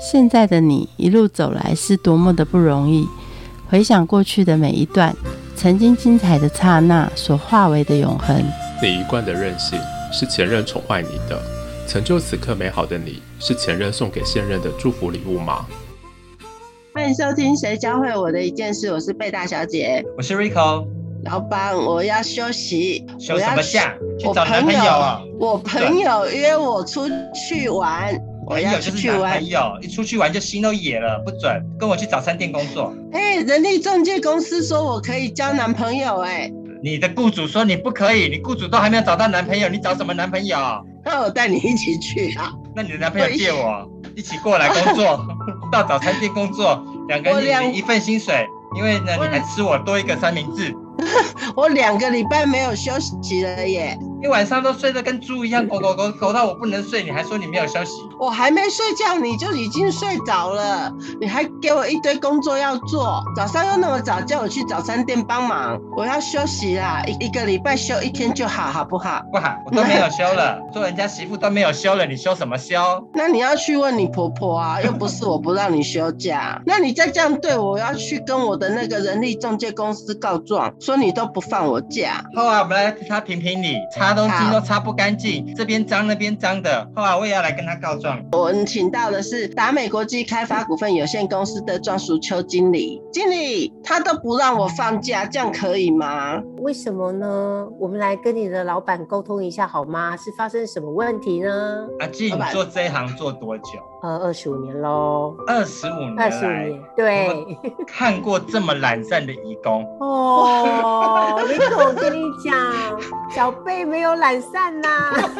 现在的你一路走来是多么的不容易。回想过去的每一段，曾经精彩的刹那所化为的永恒。你一贯的任性是前任宠坏你的，成就此刻美好的你是前任送给现任的祝福礼物吗？欢迎收听《谁教会我的一件事》，我是贝大小姐，我是 Rico。老板，我要休息，休什么假？去找男朋友啊？我朋友约我出去玩。朋友就是男朋友，一出去玩就心都野了，不准跟我去早餐店工作。哎，人力中介公司说我可以交男朋友，哎，你的雇主说你不可以，你雇主都还没有找到男朋友，你找什么男朋友？那我带你一起去啊。那你的男朋友借我，一起过来工作，到早餐店工作，两个人一份薪水，因为呢你还吃我多一个三明治。我两个礼拜没有休息了耶。一晚上都睡得跟猪一样，狗狗狗狗到我不能睡，你还说你没有休息？我还没睡觉你就已经睡着了，你还给我一堆工作要做，早上又那么早叫我去早餐店帮忙，我要休息啦，一一个礼拜休一天就好，好不好？不好，我都没有休了，做人家媳妇都没有休了，你休什么休？那你要去问你婆婆啊，又不是我不让你休假，那你再这样对我，要去跟我的那个人力中介公司告状，说你都不放我假。好啊，我们来替他评评理，擦。擦东西都擦不干净，这边脏那边脏的，后来我也要来跟他告状。我们请到的是达美国际开发股份有限公司的庄淑秋经理，经理他都不让我放假，这样可以吗？为什么呢？我们来跟你的老板沟通一下好吗？是发生什么问题呢？阿静，你做这一行做多久？呃，二十五年喽。二十五年，二十五年，对。看过这么懒散的义工哦，林总，我跟你讲，小贝没有懒散呐，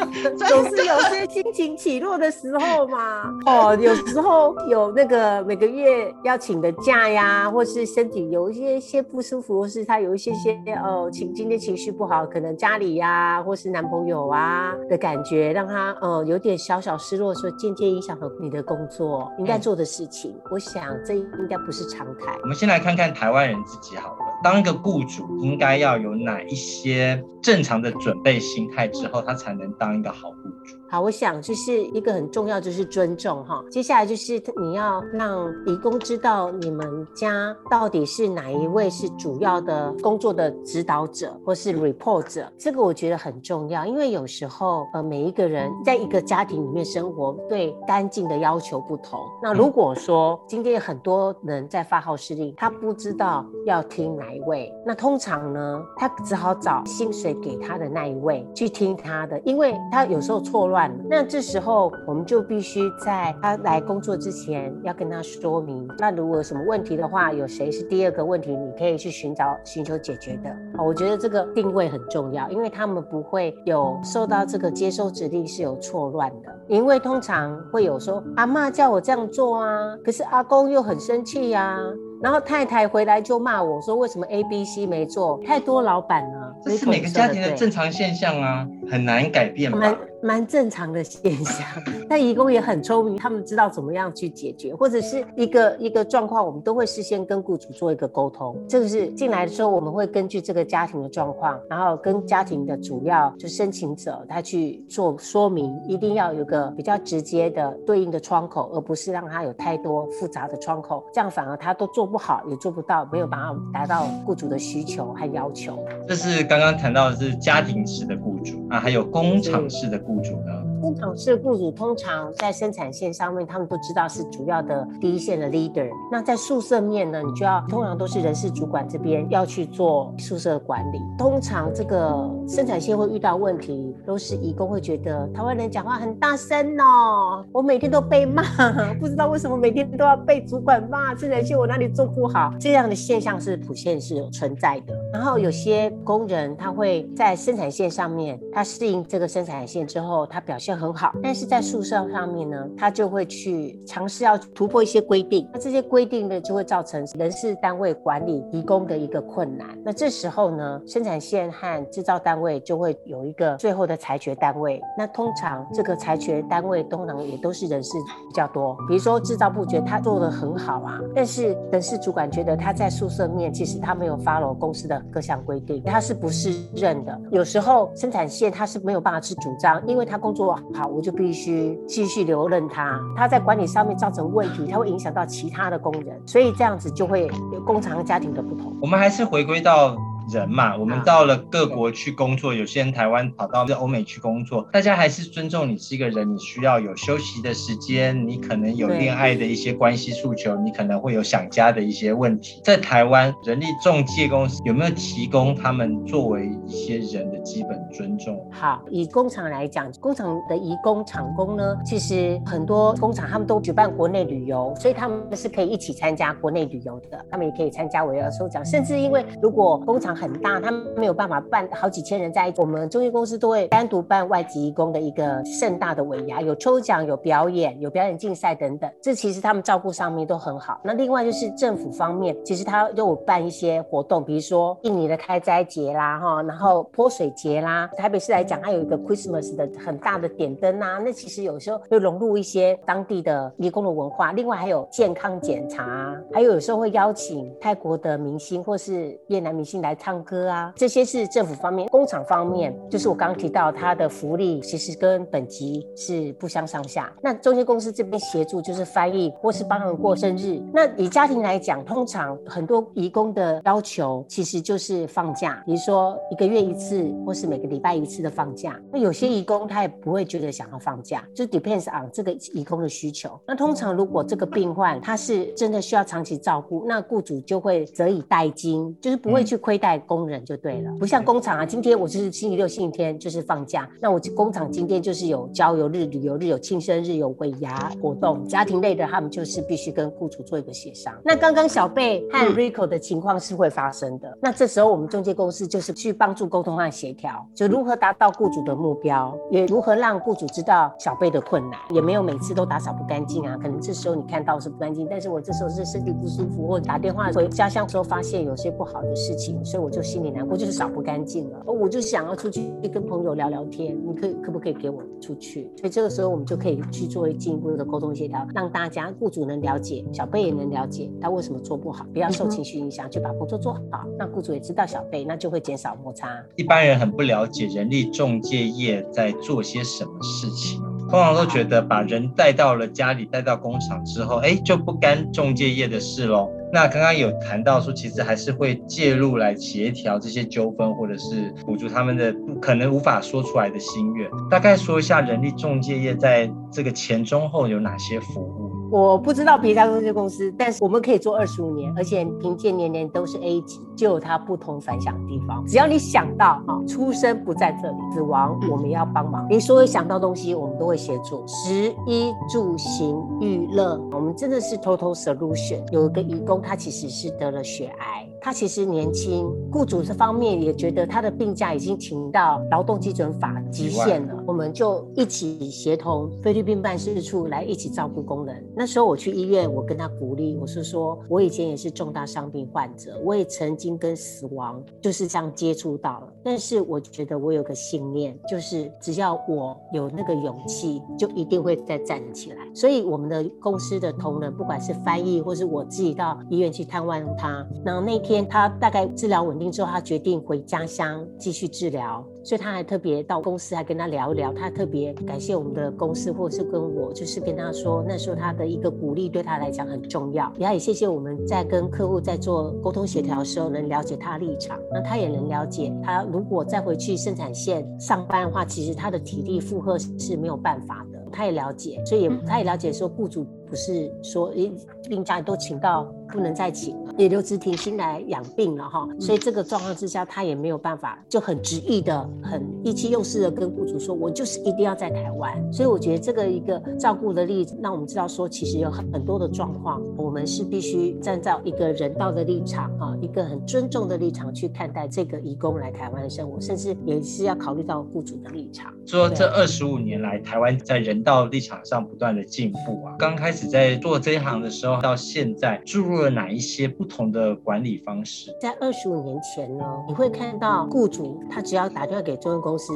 总是有些心情起落的时候嘛。哦，有时候有那个每个月要请的假呀，或是身体有一些些不舒服，或是他有一些些哦情今天情绪不好，可能家里呀，或是男朋友啊的感觉，让他呃有点小小失落，说渐渐影响和你。的工作应该做的事情，我想这应该不是常态。我们先来看看台湾人自己好了，当一个雇主应该要有哪一些正常的准备心态之后，他才能当一个好雇主。好，我想就是一个很重要，就是尊重哈。接下来就是你要让义工知道你们家到底是哪一位是主要的工作的指导者或是 report 者，这个我觉得很重要，因为有时候呃每一个人在一个家庭里面生活，对干净的要求不同。那如果说今天很多人在发号施令，他不知道要听哪一位，那通常呢，他只好找薪水给他的那一位去听他的，因为他有时候错乱。那这时候我们就必须在他来工作之前要跟他说明。那如果有什么问题的话，有谁是第二个问题，你可以去寻找寻求解决的。我觉得这个定位很重要，因为他们不会有受到这个接收指令是有错乱的。因为通常会有说阿妈叫我这样做啊，可是阿公又很生气呀。然后太太回来就骂我说：“为什么 A、B、C 没做？太多老板了。”这是每个家庭的正常现象啊，很难改变蛮蛮正常的现象。但义工也很聪明，他们知道怎么样去解决，或者是一个一个状况，我们都会事先跟雇主做一个沟通。这个是进来的时候，我们会根据这个家庭的状况，然后跟家庭的主要就申请者他去做说明，一定要有个比较直接的对应的窗口，而不是让他有太多复杂的窗口，这样反而他都做。不好也做不到，没有办法达到雇主的需求和要求。这是刚刚谈到的是家庭式的雇主啊，还有工厂式的雇主呢。工厂式雇主通常在生产线上面，他们都知道是主要的第一线的 leader。那在宿舍面呢，你就要通常都是人事主管这边要去做宿舍管理。通常这个生产线会遇到问题，都是义工会觉得台湾人讲话很大声哦，我每天都被骂，不知道为什么每天都要被主管骂，生产线我哪里做不好？这样的现象是普遍是有存在的。然后有些工人他会在生产线上面，他适应这个生产线之后，他表现。很好，但是在宿舍上面呢，他就会去尝试要突破一些规定，那这些规定呢，就会造成人事单位管理提供的一个困难。那这时候呢，生产线和制造单位就会有一个最后的裁决单位。那通常这个裁决单位通常也都是人事比较多，比如说制造部觉得他做的很好啊，但是人事主管觉得他在宿舍面其实他没有 follow 公司的各项规定，他是不是认的？有时候生产线他是没有办法去主张，因为他工作。好，我就必须继续留任他。他在管理上面造成问题，他会影响到其他的工人，所以这样子就会有工厂和家庭的不同。我们还是回归到。人嘛，我们到了各国去工作，有些人台湾跑到欧美去工作，大家还是尊重你是一个人，你需要有休息的时间，你可能有恋爱的一些关系诉求，你可能会有想家的一些问题。在台湾，人力中介公司有没有提供他们作为一些人的基本尊重？好，以工厂来讲，工厂的移工厂工呢，其实很多工厂他们都举办国内旅游，所以他们是可以一起参加国内旅游的，他们也可以参加围绕抽奖，甚至因为如果工厂很大，他们没有办法办好几千人在一起。我们中介公司都会单独办外籍义工的一个盛大的尾牙，有抽奖、有表演、有表演竞赛等等。这其实他们照顾上面都很好。那另外就是政府方面，其实他都有办一些活动，比如说印尼的开斋节啦，哈，然后泼水节啦。台北市来讲，它有一个 Christmas 的很大的点灯啊，那其实有时候会融入一些当地的义工的文化。另外还有健康检查，还有有时候会邀请泰国的明星或是越南明星来唱歌。啊，这些是政府方面，工厂方面，就是我刚刚提到，它的福利其实跟本级是不相上下。那中介公司这边协助就是翻译或是帮人过生日。那以家庭来讲，通常很多义工的要求其实就是放假，比如说一个月一次或是每个礼拜一次的放假。那有些义工他也不会觉得想要放假，就 depends on 这个义工的需求。那通常如果这个病患他是真的需要长期照顾，那雇主就会择以代金，就是不会去亏待工人。就对了，不像工厂啊，今天我就是星期六、星期天就是放假，那我工厂今天就是有郊游日、旅游日、有庆生日、有尾牙活动，家庭类的他们就是必须跟雇主做一个协商。那刚刚小贝和 Rico 的情况是会发生的，那这时候我们中介公司就是去帮助沟通和协调，就如何达到雇主的目标，也如何让雇主知道小贝的困难，也没有每次都打扫不干净啊，可能这时候你看到是不干净，但是我这时候是身体不舒服，或者打电话回家乡时候发现有些不好的事情，所以我就心里。难过就是扫不干净了，我就想要出去跟朋友聊聊天，你可以可不可以给我出去？所以这个时候我们就可以去做进一步的沟通协调，让大家雇主能了解，小贝也能了解他为什么做不好，不要受情绪影响，就把工作做好。那雇主也知道小贝，那就会减少摩擦。一般人很不了解人力中介业在做些什么事情，通常都觉得把人带到了家里，带到工厂之后，哎，就不干中介业的事喽。那刚刚有谈到说，其实还是会介入来协调这些纠纷，或者是补助他们的可能无法说出来的心愿。大概说一下人力中介业在这个前中后有哪些服务。我不知道别家中介公司，但是我们可以做二十五年，而且凭借年年都是 A 级，就有它不同反响的地方。只要你想到啊，出生不在这里，死亡我们要帮忙，你所有想到东西我们都会协助。食衣住行娱乐，我们真的是 total solution。有一个义工，他其实是得了血癌。他其实年轻，雇主这方面也觉得他的病假已经请到劳动基准法极限了，我们就一起协同菲律宾办事处来一起照顾工人。那时候我去医院，我跟他鼓励，我是说我以前也是重大伤病患者，我也曾经跟死亡就是这样接触到了。但是我觉得我有个信念，就是只要我有那个勇气，就一定会再站起来。所以我们的公司的同仁，不管是翻译或是我自己到医院去探望他，然后那天。他大概治疗稳定之后，他决定回家乡继续治疗，所以他还特别到公司还跟他聊一聊，他特别感谢我们的公司，或者是跟我，就是跟他说，那时候他的一个鼓励对他来讲很重要，也也谢谢我们在跟客户在做沟通协调的时候能了解他立场，那他也能了解他如果再回去生产线上班的话，其实他的体力负荷是没有办法的，他也了解，所以也他也了解说雇主不是说诶病假都请到。不能再请，也留职停薪来养病了哈，所以这个状况之下，他也没有办法，就很执意的、很意气用事的跟雇主说，我就是一定要在台湾。所以我觉得这个一个照顾的例子，让我们知道说，其实有很很多的状况，我们是必须站在一个人道的立场啊，一个很尊重的立场去看待这个义工来台湾的生活，甚至也是要考虑到雇主的立场。说这二十五年来，台湾在人道立场上不断的进步啊，刚开始在做这一行的时候，到现在注入了。哪一些不同的管理方式？在二十五年前呢，你会看到雇主他只要打电话给中介公司，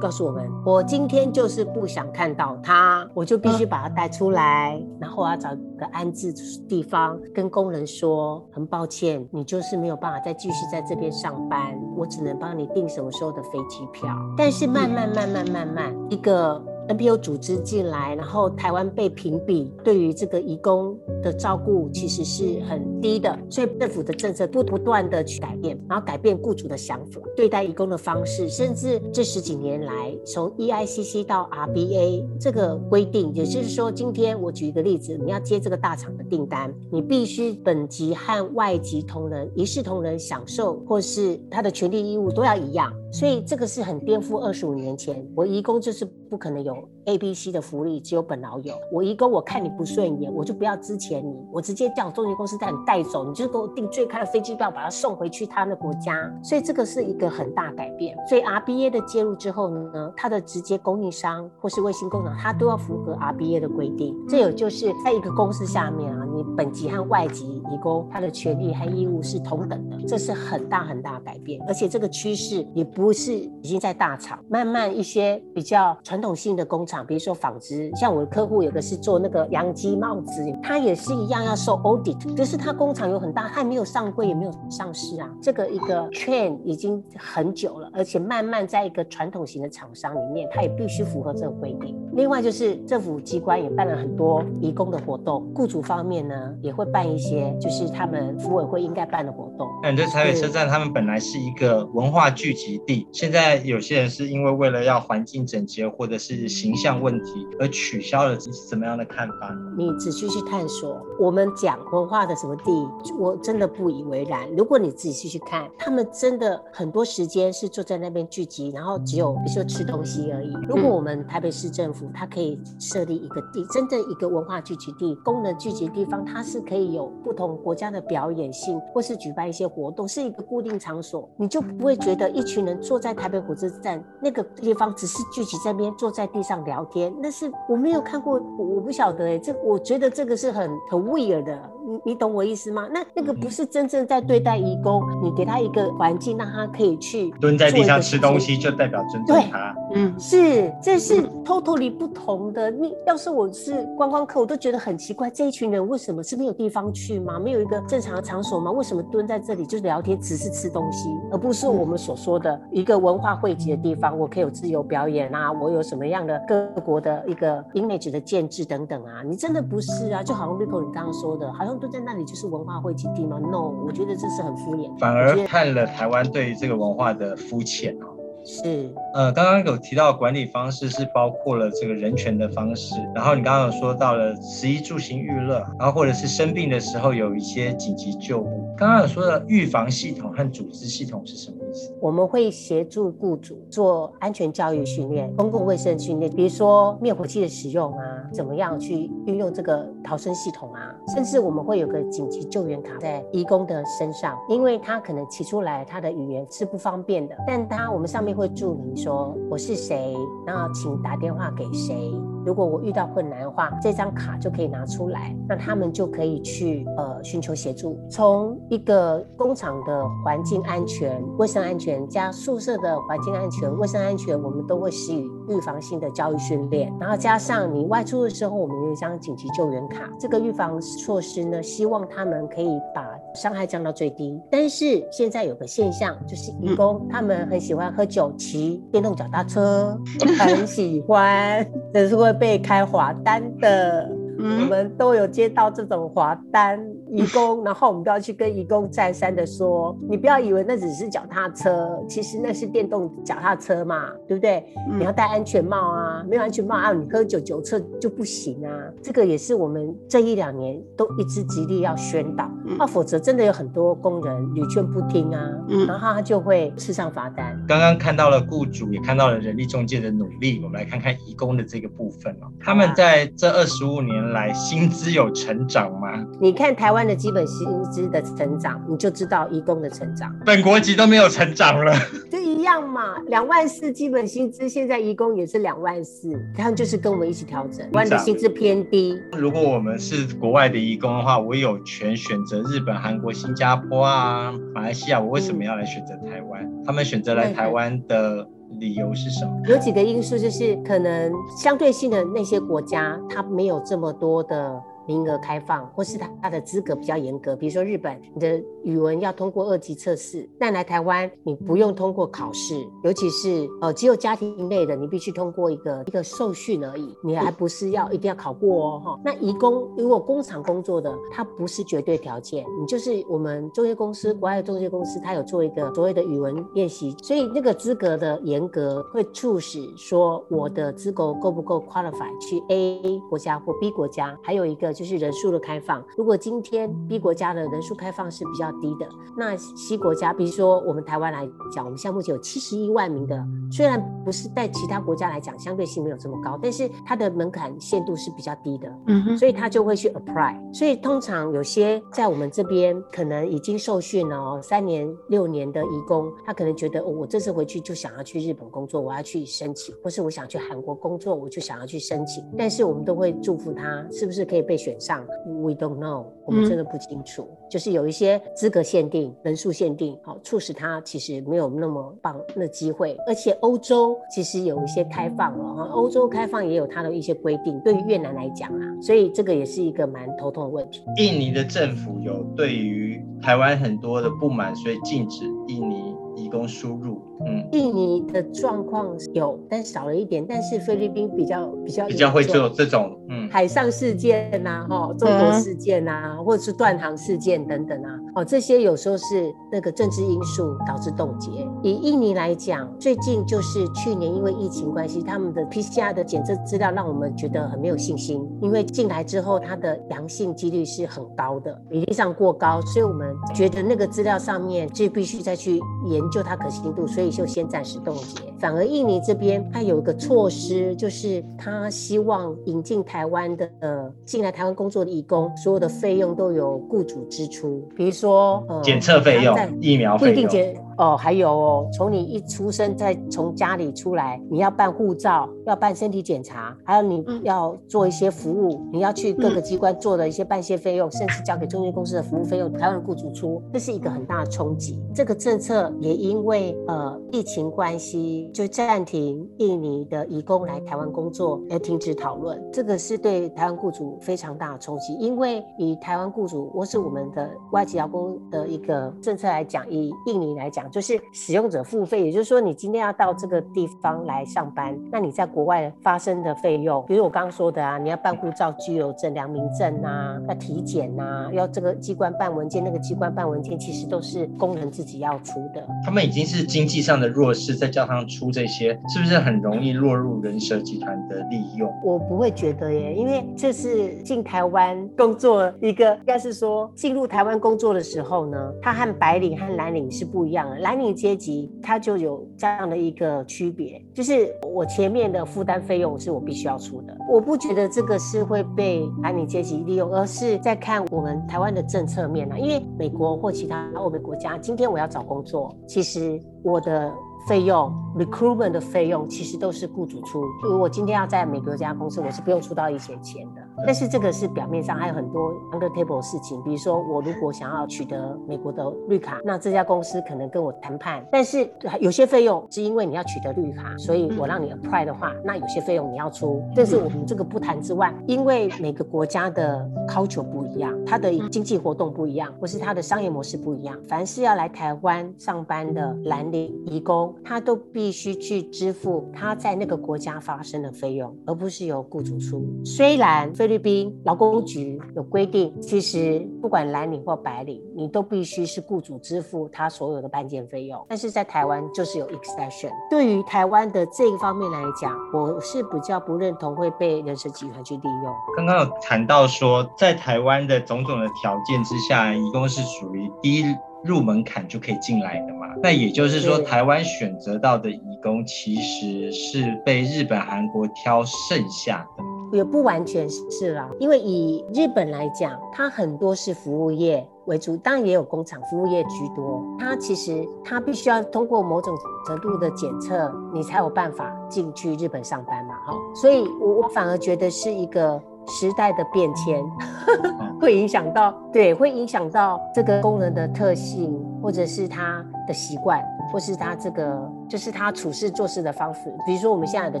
告诉我们，我今天就是不想看到他，我就必须把他带出来，然后我要找个安置地方，跟工人说，很抱歉，你就是没有办法再继续在这边上班，我只能帮你订什么时候的飞机票。但是慢慢慢慢慢慢，一个。NPO 组织进来，然后台湾被评比对于这个移工的照顾其实是很低的，所以政府的政策不不断的去改变，然后改变雇主的想法，对待移工的方式，甚至这十几年来，从 EICC 到 RBA 这个规定，也就是说，今天我举一个例子，你要接这个大厂的订单，你必须本级和外籍同仁一视同仁享受，或是他的权利义务都要一样。所以这个是很颠覆二十五年前，我移工就是不可能有 A、B、C 的福利，只有本劳有。我一工我看你不顺眼，我就不要支钱你，我直接叫中介公司带你带走，你就给我订最开的飞机票，把他送回去他的国家。所以这个是一个很大改变。所以 RBA 的介入之后呢，它的直接供应商或是卫星工厂，它都要符合 RBA 的规定。这有就是在一个公司下面啊，你本级和外籍移工他的权利和义务是同等的，这是很大很大的改变。而且这个趋势也。不是已经在大厂，慢慢一些比较传统性的工厂，比如说纺织，像我的客户有个是做那个洋基帽子，他也是一样要受 audit，可是他工厂有很大，他没有上柜，也没有上市啊。这个一个 trend 已经很久了，而且慢慢在一个传统型的厂商里面，他也必须符合这个规定。另外就是政府机关也办了很多移工的活动，雇主方面呢也会办一些，就是他们服委会应该办的活动。那你对台北车站，他们本来是一个文化聚集地，现在有些人是因为为了要环境整洁或者是形象问题而取消了，是怎么样的看法？你仔细去探索，我们讲文化的什么地，我真的不以为然。如果你仔细去看，他们真的很多时间是坐在那边聚集，然后只有比如说吃东西而已。如果我们台北市政府，它可以设立一个地，真正一个文化聚集地、功能聚集地方，它是可以有不同国家的表演性，或是举办一些活动，是一个固定场所，你就不会觉得一群人坐在台北火车站那个地方只是聚集在边，坐在地上聊天。那是我没有看过，我不晓得哎，这我觉得这个是很很 weird 的。你你懂我意思吗？那那个不是真正在对待义工，你给他一个环境，让他可以去蹲在地上吃东西，就代表尊重他。嗯，是，这是 totally 不同的。你要是我是观光客，我都觉得很奇怪，这一群人为什么是没有地方去吗？没有一个正常的场所吗？为什么蹲在这里就聊天，只是吃东西，而不是我们所说的一个文化汇集的地方？我可以有自由表演啊，我有什么样的各国的一个 image 的建制等等啊？你真的不是啊？就好像 Rico 你刚刚说的，好像。都在那里就是文化汇集地吗？No，我觉得这是很敷衍，反而看了台湾对这个文化的肤浅哦。是，呃，刚刚有提到管理方式是包括了这个人权的方式，然后你刚刚有说到了食衣住行娱乐，然后或者是生病的时候有一些紧急救护。刚刚有说的预防系统和组织系统是什么意思？我们会协助雇主做安全教育训练、公共卫生训练，比如说灭火器的使用啊，怎么样去运用这个逃生系统啊，甚至我们会有个紧急救援卡在义工的身上，因为他可能提出来他的语言是不方便的，但他我们上面会注明说我是谁，然后请打电话给谁。如果我遇到困难的话，这张卡就可以拿出来，那他们就可以去呃寻求协助。从一个工厂的环境安全、卫生安全加宿舍的环境安全、卫生安全，我们都会施予预防性的教育训练。然后加上你外出的时候，我们有一张紧急救援卡。这个预防措施呢，希望他们可以把伤害降到最低。但是现在有个现象，就是义工他们很喜欢喝酒、骑电动脚踏车，很喜欢，这是会。被开罚单的，我们都有接到这种罚单。义工，然后我们都要去跟义工再三的说，你不要以为那只是脚踏车，其实那是电动脚踏车嘛，对不对？你要戴安全帽啊，没有安全帽啊，你喝酒酒测就不行啊。这个也是我们这一两年都一直极力要宣导，啊，否则真的有很多工人屡劝不听啊，然后他就会吃上罚单。刚刚看到了雇主，也看到了人力中介的努力，我们来看看义工的这个部分哦。他们在这二十五年来薪资有成长吗？你看台湾。的基本薪资的成长，你就知道移工的成长。本国籍都没有成长了，就一样嘛。两万四基本薪资，现在移工也是两万四，他们就是跟我们一起调整。万的薪资偏低。如果我们是国外的移工的话，我有权选择日本、韩国、新加坡啊、马来西亚，我为什么要来选择台湾？他们选择来台湾的理由是什么？有几个因素，就是可能相对性的那些国家，它没有这么多的。名额开放，或是他他的资格比较严格，比如说日本，你的语文要通过二级测试，但来台湾你不用通过考试，尤其是呃只有家庭类的，你必须通过一个一个受训而已，你还不是要一定要考过哦哈。那移工如果工厂工作的，它不是绝对条件，你就是我们中介公司，国外的中介公司，它有做一个所谓的语文练习，所以那个资格的严格会促使说我的资格够不够 qualify 去 A 国家或 B 国家，还有一个就是人数的开放。如果今天 B 国家的人数开放是比较低的，那 C 国家，比如说我们台湾来讲，我们现在目前有七十一万名的，虽然不是在其他国家来讲相对性没有这么高，但是它的门槛限度是比较低的，嗯哼，所以他就会去 apply。所以通常有些在我们这边可能已经受训了哦，三年六年的义工，他可能觉得、哦、我这次回去就想要去日本工作，我要去申请，或是我想去韩国工作，我就想要去申请。但是我们都会祝福他，是不是可以被选上？We don't know，我们真的不清楚。就是有一些资格限定、人数限定，好、促使他其实没有那么棒的机会。而且欧洲其实有一些开放了哈，欧洲开放也有它的一些规定，对于越南来讲啊，所以这个也是一个蛮头痛的问题。印尼的政府有对于台湾很多的不满，所以禁止印尼移工输入。嗯，印尼的状况有，但少了一点。但是菲律宾比较比较比较会做这种，嗯，海上事件呐、哈，中国事件呐、或者是断航事件等等啊，哦，这些有时候是那个政治因素导致冻结。以印尼来讲，最近就是去年因为疫情关系，他们的 PCR 的检测资料让我们觉得很没有信心，因为进来之后它的阳性几率是很高的，比例上过高，所以我们觉得那个资料上面就必须再去研究它可信度，所以就先暂时冻结。反而印尼这边它有一个措施，就是它希望引进台湾的呃进来台湾工作的义工，所有的费用都由雇主支出，比如说呃检测费用疫苗不一费用，定检哦，还有哦，从你一出生再从家里出来，你要办护照，要办身体检查，还有你嗯要做一些服务，你要去各个机关做的一些办些费用，甚至交给中介公司的服务费用，台湾的雇主出，这是一个很大的冲击。这个政策也因为呃疫情关系，就暂停印尼的移工来台湾工作，而停止讨论。这个是对台湾雇主非常大的冲击，因为以台湾雇主或是我们的外籍劳工的一个政策来讲，以印尼来讲，就是使用者付费，也就是说，你今天要到这个地方来上班，那你在国外发生的费用，比如我刚刚说的啊，你要办护照、居留证、良民证啊，要体检呐、要这个机关办文件，那个机关办文件，其实都是工人自己要出的。他们已经是经济上的弱势，再加上出这些，是不是很容易落入人蛇集团的利用？我不会觉得耶，因为这是进台湾工作一个，应该是说进入台湾工作的时候呢，他和白领和蓝领是不一样的。蓝领阶级它就有这样的一个区别，就是我前面的负担费用是我必须要出的。我不觉得这个是会被蓝领阶级利用，而是在看我们台湾的政策面啊。因为美国或其他欧美国家，今天我要找工作，其实我的费用，recruitment 的费用其实都是雇主出。如果我今天要在美国这家公司，我是不用出到一些钱的。但是这个是表面上还有很多 under table 的事情，比如说我如果想要取得美国的绿卡，那这家公司可能跟我谈判，但是有些费用是因为你要取得绿卡，所以我让你 apply 的话，那有些费用你要出。但是我们这个不谈之外，因为每个国家的 culture 不一样，它的经济活动不一样，或是它的商业模式不一样，凡是要来台湾上班的蓝领移工，他都必须去支付他在那个国家发生的费用，而不是由雇主出。虽然菲律宾劳工局有规定，其实不管蓝领或白领，你都必须是雇主支付他所有的搬件费用，但是在台湾就是有 exception。对于台湾的这个方面来讲，我是比较不认同会被人蛇集团去利用。刚刚有谈到说，在台湾的种种的条件之下，移工是属于低入门槛就可以进来的嘛？那也就是说，台湾选择到的义工其实是被日本、韩国挑剩下的。也不完全是啦，因为以日本来讲，它很多是服务业为主，当然也有工厂服务业居多。它其实它必须要通过某种程度的检测，你才有办法进去日本上班嘛，哈。所以我我反而觉得是一个时代的变迁。会影响到，对，会影响到这个工人的特性，或者是他的习惯，或是他这个就是他处事做事的方式。比如说我们现在的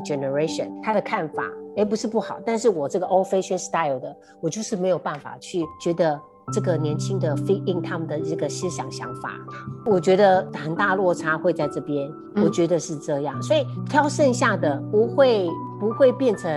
generation，他的看法，哎，不是不好，但是我这个 old fashion style 的，我就是没有办法去觉得。这个年轻的 fit in 他们的这个思想想法，我觉得很大落差会在这边，我觉得是这样，所以挑剩下的不会不会变成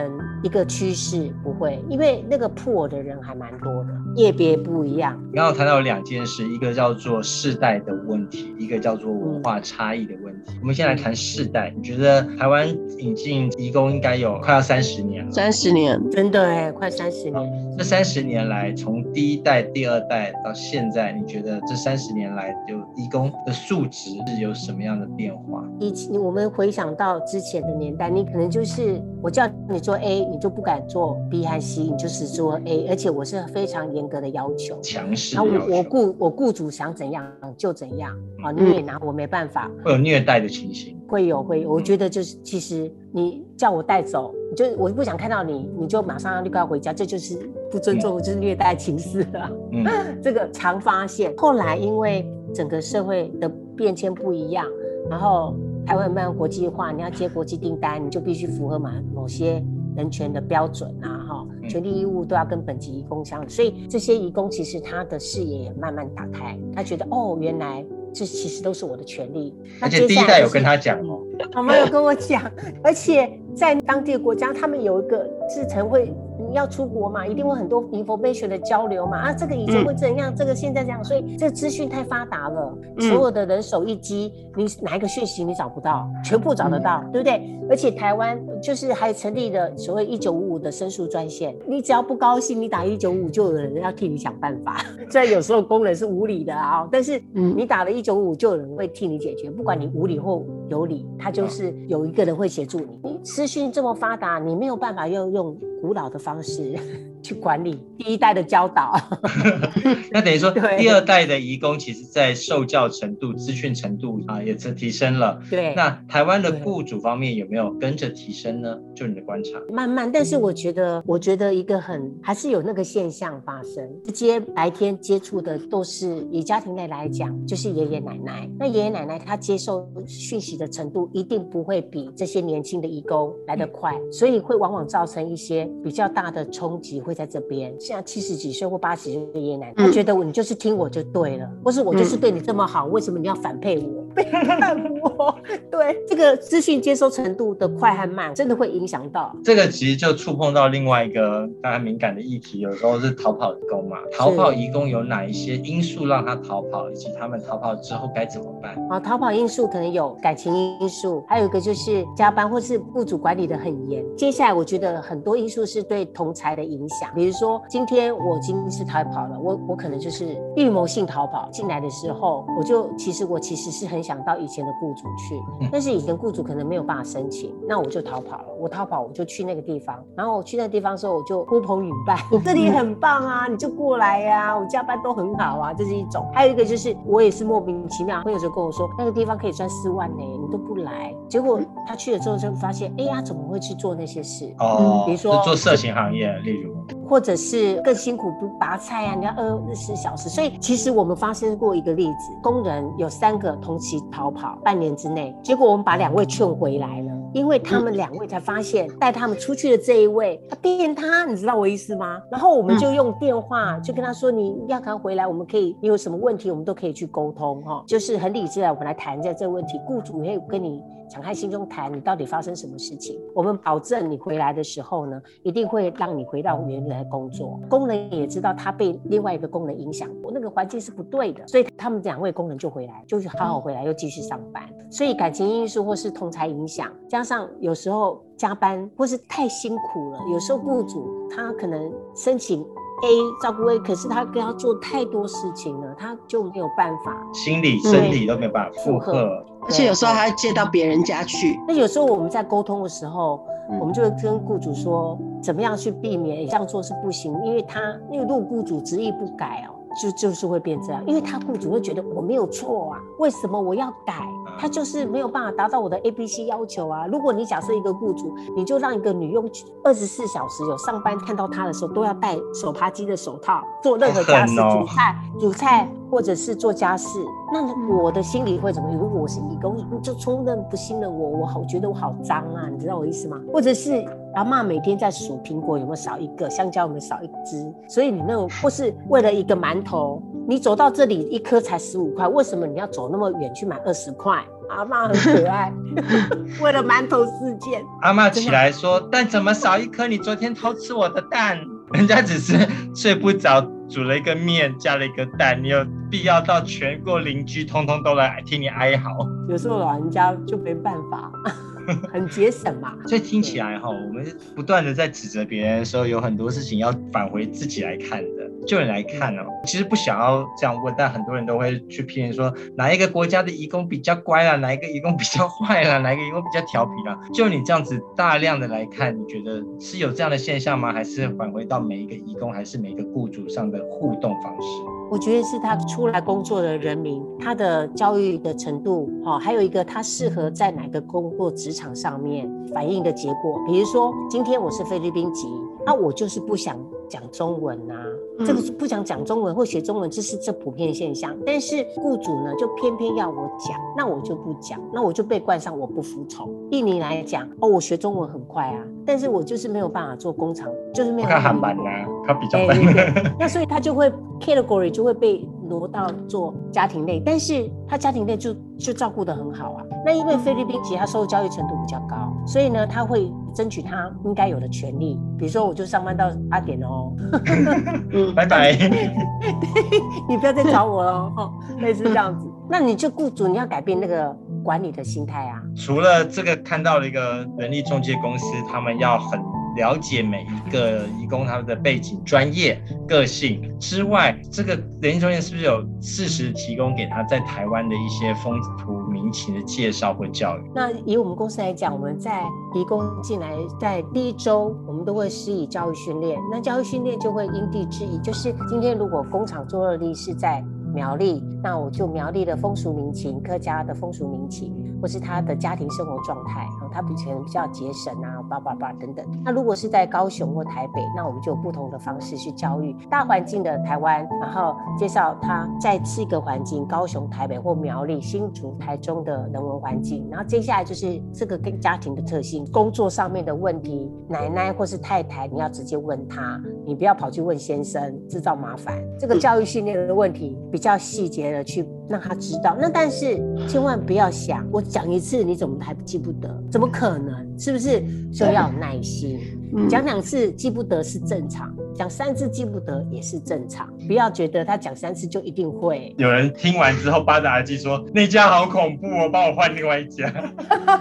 一个趋势，不会，因为那个破的人还蛮多的，业别不一样。刚刚谈到两件事，一个叫做世代的问题，一个叫做文化差异的问题。我们先来谈世代，你觉得台湾引进移工应该有快要三十年了？三十年，真的哎，快三十年。这三十年来，从第一代。第二代到现在，你觉得这三十年来，就义工的素质是有什么样的变化？以前我们回想到之前的年代，你可能就是我叫你做 A，你就不敢做 B 和 C，你就是做 A，而且我是非常严格的要求，强势。然后我我雇我雇主想怎样就怎样啊，你也拿我没办法。会有虐待的情形？会有会，有，我觉得就是其实你叫我带走。就我不想看到你，你就马上立刻要回家，这就是不尊重，就是虐待、情事了。嗯，这个常发现。后来因为整个社会的变迁不一样，然后台湾慢慢国际化，你要接国际订单，你就必须符合某某些人权的标准啊，哈，权利义务都要跟本级义工相。所以这些义工其实他的视野也慢慢打开，他觉得哦，原来。这其实都是我的权利，而且第一代有跟他讲哦，他们有跟我讲，而且在当地的国家，他们有一个制成会。要出国嘛，一定会很多 information 的交流嘛啊，这个以前会怎样，这个现在这样，所以这个资讯太发达了，所有的人手一机，你哪一个讯息你找不到，全部找得到，对不对？而且台湾就是还成立了所谓一九五五的申诉专线，你只要不高兴，你打一九五就有人要替你想办法。虽然有时候工人是无理的啊，但是你打了一九五就有人会替你解决，不管你无理或有理，他就是有一个人会协助你。你资讯这么发达，你没有办法要用古老的方。是去管理第一代的教导，那等于说第二代的移工，其实在受教程度、资讯程度啊，也是提升了。对，那台湾的雇主方面有没有跟着提升呢？就你的观察，慢慢，但是我觉得，我觉得一个很还是有那个现象发生，直接白天接触的都是以家庭内来讲，就是爷爷奶奶。那爷爷奶奶他接受讯息的程度一定不会比这些年轻的义工来得快，所以会往往造成一些比较大。的冲击会在这边，像七十几岁或八十岁的爷爷奶奶，他觉得我你就是听我就对了，或是我就是对你这么好，为什么你要反配我？背叛我？对，这个资讯接收程度的快和慢，真的会影响到。这个其实就触碰到另外一个大家敏感的议题，有时候是逃跑移工嘛。逃跑移工有哪一些因素让他逃跑，以及他们逃跑之后该怎么办？啊，逃跑因素可能有感情因素，还有一个就是加班或是雇主管理的很严。接下来我觉得很多因素是对。同才的影响，比如说今天我今天是逃跑了，我我可能就是预谋性逃跑进来的时候，我就其实我其实是很想到以前的雇主去，但是以前雇主可能没有办法申请，那我就逃跑了。我逃跑我就去那个地方，然后我去那个地方的时候，我就呼朋引伴，这里很棒啊，你就过来呀，我加班都很好啊，这是一种。还有一个就是我也是莫名其妙，朋友就跟我说那个地方可以赚四万呢，你都不来，结果他去了之后就发现，哎呀，怎么会去做那些事？哦，比如说做色情行。业，例如，或者是更辛苦不拔菜啊，你要二十小时。所以其实我们发生过一个例子，工人有三个同期逃跑，半年之内，结果我们把两位劝回来了，因为他们两位才发现带他们出去的这一位他骗他，你知道我意思吗？然后我们就用电话就跟他说，你要赶回来，我们可以，你有什么问题我们都可以去沟通哈，就是很理智的，我们来谈一下这个问题，雇主会跟你。敞开心中谈，你到底发生什么事情？我们保证你回来的时候呢，一定会让你回到原来工作。工人也知道他被另外一个工人影响过，那个环境是不对的，所以他们两位工人就回来，就是好好回来又继续上班。所以感情因素或是同才影响，加上有时候加班或是太辛苦了，有时候雇主他可能申请。A 照顾 A，可是他跟他做太多事情了，他就没有办法，心理、生理都没有办法负荷，而且有时候还要借到别人家去。那有时候我们在沟通的时候，我们就会跟雇主说，怎么样去避免这样做是不行，因为他因为如果雇主执意不改哦。就就是会变这样，因为他雇主会觉得我没有错啊，为什么我要改？他就是没有办法达到我的 A、B、C 要求啊。如果你假设一个雇主，你就让一个女佣二十四小时有上班看到她的时候都要戴手扒鸡的手套，做任何家事、煮菜、煮菜或者是做家事，那我的心里会怎么？如果我是义工，你就充任不信任我，我好觉得我好脏啊，你知道我意思吗？或者是阿嬷每天在数苹果有没有少一个，香蕉有没有少一只，所以你那种或是为了一个馒头，你走到这里一颗才十五块，为什么你要走那么远去买二十块？阿嬷很可爱，为了馒头事件，阿嬷起来说：“蛋怎么少一颗？你昨天偷吃我的蛋。”人家只是睡不着，煮了一个面，加了一个蛋，你有必要到全国邻居通通都来替你哀嚎？有时候老人家就没办法，很节省嘛。所以听起来哈，我们不断的在指责别人的时候，有很多事情要返回自己来看的。就你来看哦，其实不想要这样问，但很多人都会去批评说哪一个国家的移工比较乖啦，哪一个移工比较坏啦，哪一个移工比较调皮啦。就你这样子大量的来看，你觉得是有这样的现象吗？还是返回到每一个移工，还是每一个雇主上的互动方式？我觉得是他出来工作的人民，他的教育的程度，哈，还有一个他适合在哪个工作职场上面反映的结果。比如说，今天我是菲律宾籍，那我就是不想讲中文呐、这个不想讲中文或学中文，这是这普遍现象。但是雇主呢，就偏偏要我讲，那我就不讲，那我就被冠上我不服从。印尼来讲，哦，我学中文很快啊，但是我就是没有办法做工厂，就是没有我看办法韩版呐，他比较哎笨。对对那所以他就会 category 就会被挪到做家庭类，但是他家庭类就就照顾得很好啊。那因为菲律宾其他受教育程度比较高，所以呢他会争取他应该有的权利，比如说我就上班到八点哦，嗯，拜拜。你不要再找我了哦，类似这样子。那你就雇主你要改变那个管理的心态啊。除了这个看到了一个人力中介公司，他们要很了解每一个义工他们的背景、专业、个性之外，这个人力中介是不是有适时提供给他在台湾的一些风土民情的介绍或教育？那以我们公司来讲，我们在移工进来，在第一周，我们都会施以教育训练。那教育训练就会因地制宜，就是今天如果工厂做热力是在苗栗，那我就苗栗的风俗民情、客家的风俗民情，或是他的家庭生活状态，然后他比可能比较节省啊，叭叭叭等等。那如果是在高雄或台北，那我们就有不同的方式去教育大环境的台湾，然后介绍他在四个环境：高雄、台北或苗栗、新竹、台中的人文环境。然后接下来就是这个跟家庭的特性、工作上面的问题，奶奶或是太太，你要直接问他，你不要跑去问先生，制造麻烦。这个教育训练的问题比较细节的去让他知道。那但是千万不要想，我讲一次你怎么还记不得？怎么可能？是不是？所以要有耐心。嗯讲两次记不得是正常，讲三次记不得也是正常。不要觉得他讲三次就一定会。有人听完之后，八达耳机说那家好恐怖哦，帮我换另外一家。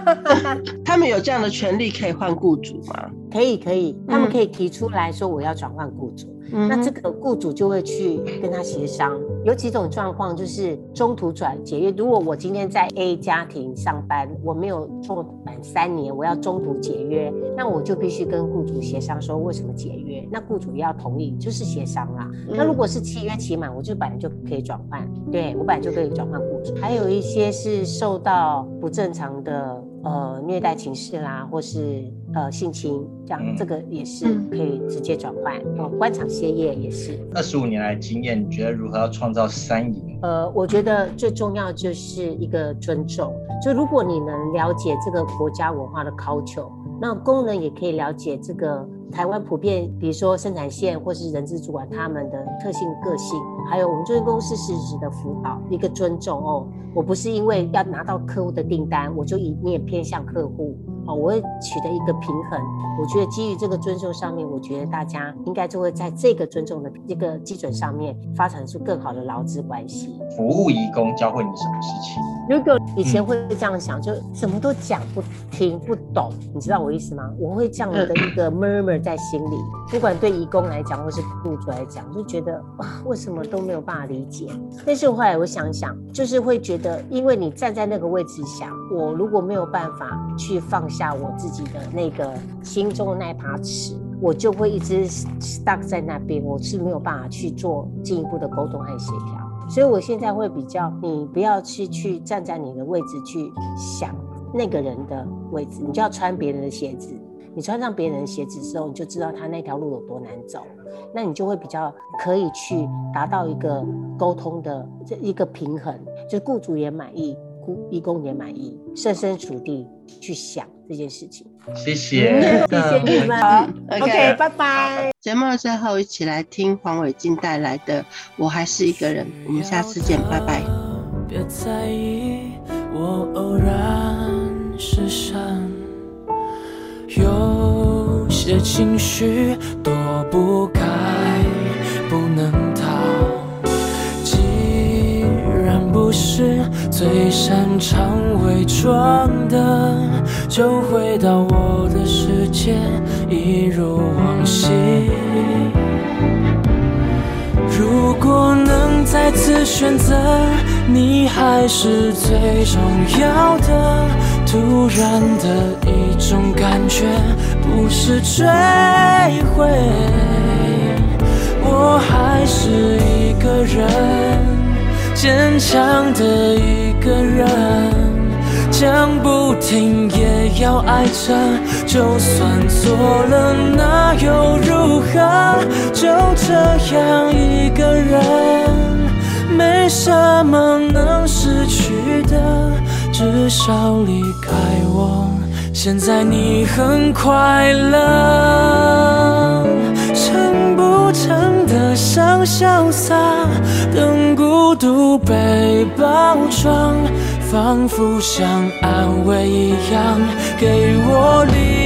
他们有这样的权利可以换雇主吗？可以可以，他们嗯可以提出来说我要转换雇主。嗯那这个雇主就会去跟他协商。有几种状况就是中途转解约。如果我今天在 A 家庭上班，我没有做满三年，我要中途解约，那我就必须跟雇主协商说为什么解约。那雇主要同意，就是协商啦。那如果是契约期满，我就本来就可以转换，对我本来就可以转换雇主。还有一些是受到不正常的呃虐待情事啦，或是呃性侵，这样、嗯这个也是可以直接转换。哦，官场歇业也是。二十五年来经验，你觉得如何要创造三赢？呃，我觉得最重要就是一个尊重。就如果你能了解这个国家文化的 culture，那工人也可以了解这个台湾普遍，比如说生产线或是人资主管他们的特性个性，还有我们中间公司实质的辅导，一个尊重哦。我不是因为要拿到客户的订单，我就一面偏向客户。哦，我会取得一个平衡。我觉得基于这个尊重上面，我觉得大家应该就会在这个尊重的这个基准上面，发展出更好的劳资关系。服务义工教会你什么事情？如果以前会这样想，就什么都讲不听不懂，你知道我意思吗？我会这样的一个 murmur 在心里，不管对义工来讲，或是雇主来讲，就觉得哇，为什么都没有办法理解。但是后来我想想，就是会觉得，因为你站在那个位置想，我如果没有办法去放下我自己的那个心中的那把尺，我就会一直 stuck 在那边，我是没有办法去做进一步的沟通和协调。所以我现在会比较，你不要去去站在你的位置去想那个人的位置，你就要穿别人的鞋子。你穿上别人的鞋子之后，你就知道他那条路有多难走，那你就会比较可以去达到一个沟通的这一个平衡，就是雇主也满意，雇义工也满意，设身处地去想这件事情。谢谢，谢谢你们。OK，拜拜。节目的最后，一起来听黄伟晋带来的《我还是一个人》。我们下次见，拜拜。别在意我偶然失散。有些情绪躲不开，不能是最擅长伪装的，就回到我的世界，一如往昔。如果能再次选择，你还是最重要的。突然的一种感觉，不是追悔，我还是一个人，坚强的一个人，讲不听也要爱着，就算错了那又如何？就这样一个人，没什么能失去的。至少离开我，现在你很快乐。成不成的想潇洒，等孤独被包装，仿佛像安慰一样给我力量。